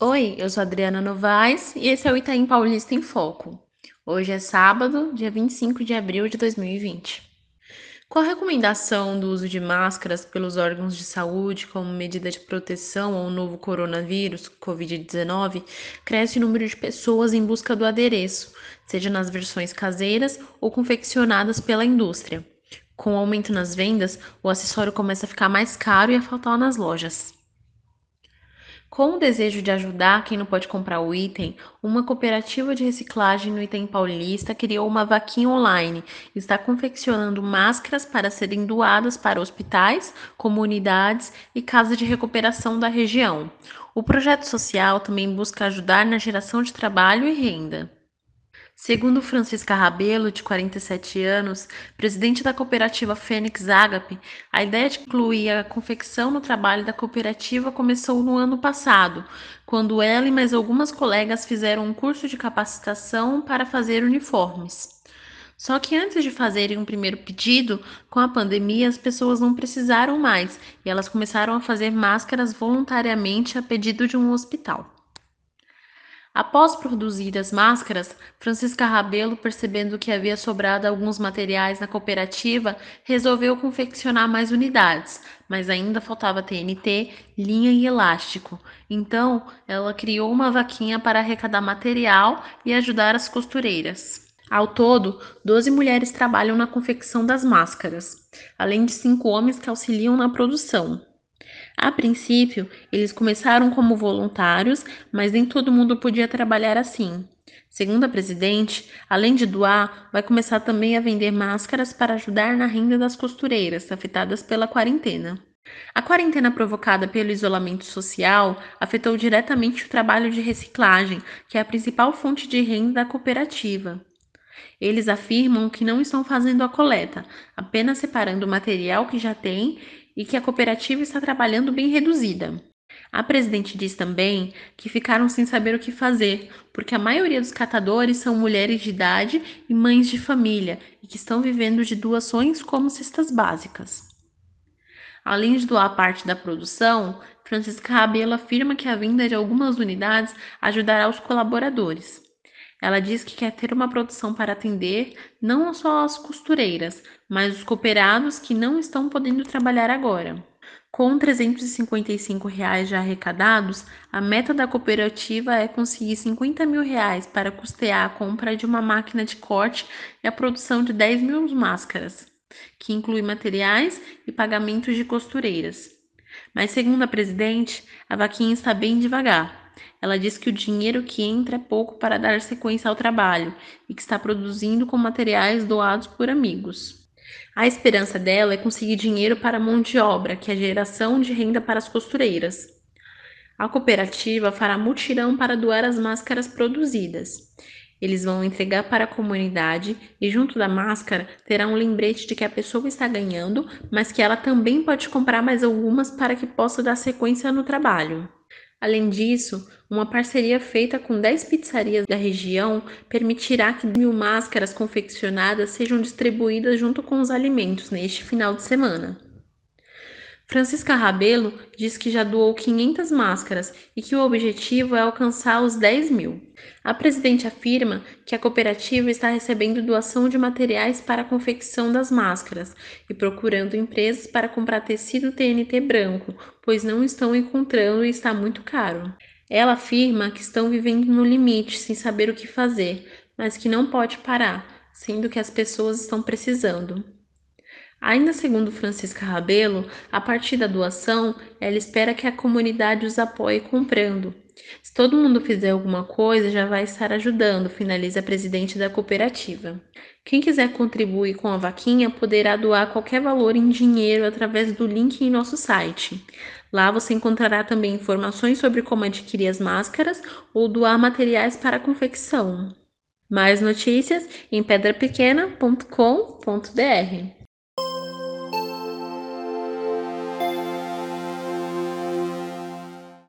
Oi, eu sou Adriana Novaes e esse é o Itaim Paulista em Foco. Hoje é sábado, dia 25 de abril de 2020. Com a recomendação do uso de máscaras pelos órgãos de saúde como medida de proteção ao novo coronavírus, Covid-19, cresce o número de pessoas em busca do adereço, seja nas versões caseiras ou confeccionadas pela indústria. Com o aumento nas vendas, o acessório começa a ficar mais caro e a faltar nas lojas. Com o desejo de ajudar quem não pode comprar o item, uma cooperativa de reciclagem no Item Paulista criou uma vaquinha online e está confeccionando máscaras para serem doadas para hospitais, comunidades e casas de recuperação da região. O projeto social também busca ajudar na geração de trabalho e renda. Segundo Francisca Rabelo, de 47 anos, presidente da cooperativa Fênix Agape, a ideia de incluir a confecção no trabalho da cooperativa começou no ano passado, quando ela e mais algumas colegas fizeram um curso de capacitação para fazer uniformes. Só que antes de fazerem um primeiro pedido, com a pandemia as pessoas não precisaram mais e elas começaram a fazer máscaras voluntariamente a pedido de um hospital. Após produzir as máscaras, Francisca Rabelo, percebendo que havia sobrado alguns materiais na cooperativa, resolveu confeccionar mais unidades, mas ainda faltava TNT, linha e elástico. Então, ela criou uma vaquinha para arrecadar material e ajudar as costureiras. Ao todo, 12 mulheres trabalham na confecção das máscaras, além de cinco homens que auxiliam na produção. A princípio, eles começaram como voluntários, mas nem todo mundo podia trabalhar assim. Segundo a presidente, além de doar, vai começar também a vender máscaras para ajudar na renda das costureiras afetadas pela quarentena. A quarentena provocada pelo isolamento social afetou diretamente o trabalho de reciclagem, que é a principal fonte de renda da cooperativa. Eles afirmam que não estão fazendo a coleta, apenas separando o material que já tem e que a cooperativa está trabalhando bem reduzida. A presidente diz também que ficaram sem saber o que fazer, porque a maioria dos catadores são mulheres de idade e mães de família e que estão vivendo de doações como cestas básicas. Além de doar parte da produção, Francisca Rabelo afirma que a venda de algumas unidades ajudará os colaboradores. Ela diz que quer ter uma produção para atender não só as costureiras, mas os cooperados que não estão podendo trabalhar agora. Com 355 reais já arrecadados, a meta da cooperativa é conseguir 50 mil reais para custear a compra de uma máquina de corte e a produção de 10 mil máscaras, que inclui materiais e pagamentos de costureiras. Mas, segundo a presidente, a vaquinha está bem devagar ela diz que o dinheiro que entra é pouco para dar sequência ao trabalho e que está produzindo com materiais doados por amigos. A esperança dela é conseguir dinheiro para a mão de obra, que é a geração de renda para as costureiras. A cooperativa fará mutirão para doar as máscaras produzidas. Eles vão entregar para a comunidade e, junto da máscara, terá um lembrete de que a pessoa está ganhando, mas que ela também pode comprar mais algumas para que possa dar sequência no trabalho. Além disso, uma parceria feita com 10 pizzarias da região permitirá que mil máscaras confeccionadas sejam distribuídas junto com os alimentos neste final de semana. Francisca Rabelo diz que já doou 500 máscaras e que o objetivo é alcançar os 10 mil. A presidente afirma que a cooperativa está recebendo doação de materiais para a confecção das máscaras e procurando empresas para comprar tecido TNT branco, pois não estão encontrando e está muito caro. Ela afirma que estão vivendo no limite, sem saber o que fazer, mas que não pode parar, sendo que as pessoas estão precisando. Ainda segundo Francisca Rabelo, a partir da doação, ela espera que a comunidade os apoie comprando. Se todo mundo fizer alguma coisa, já vai estar ajudando, finaliza a presidente da cooperativa. Quem quiser contribuir com a vaquinha poderá doar qualquer valor em dinheiro através do link em nosso site. Lá você encontrará também informações sobre como adquirir as máscaras ou doar materiais para a confecção. Mais notícias em pedrapequena.com.br.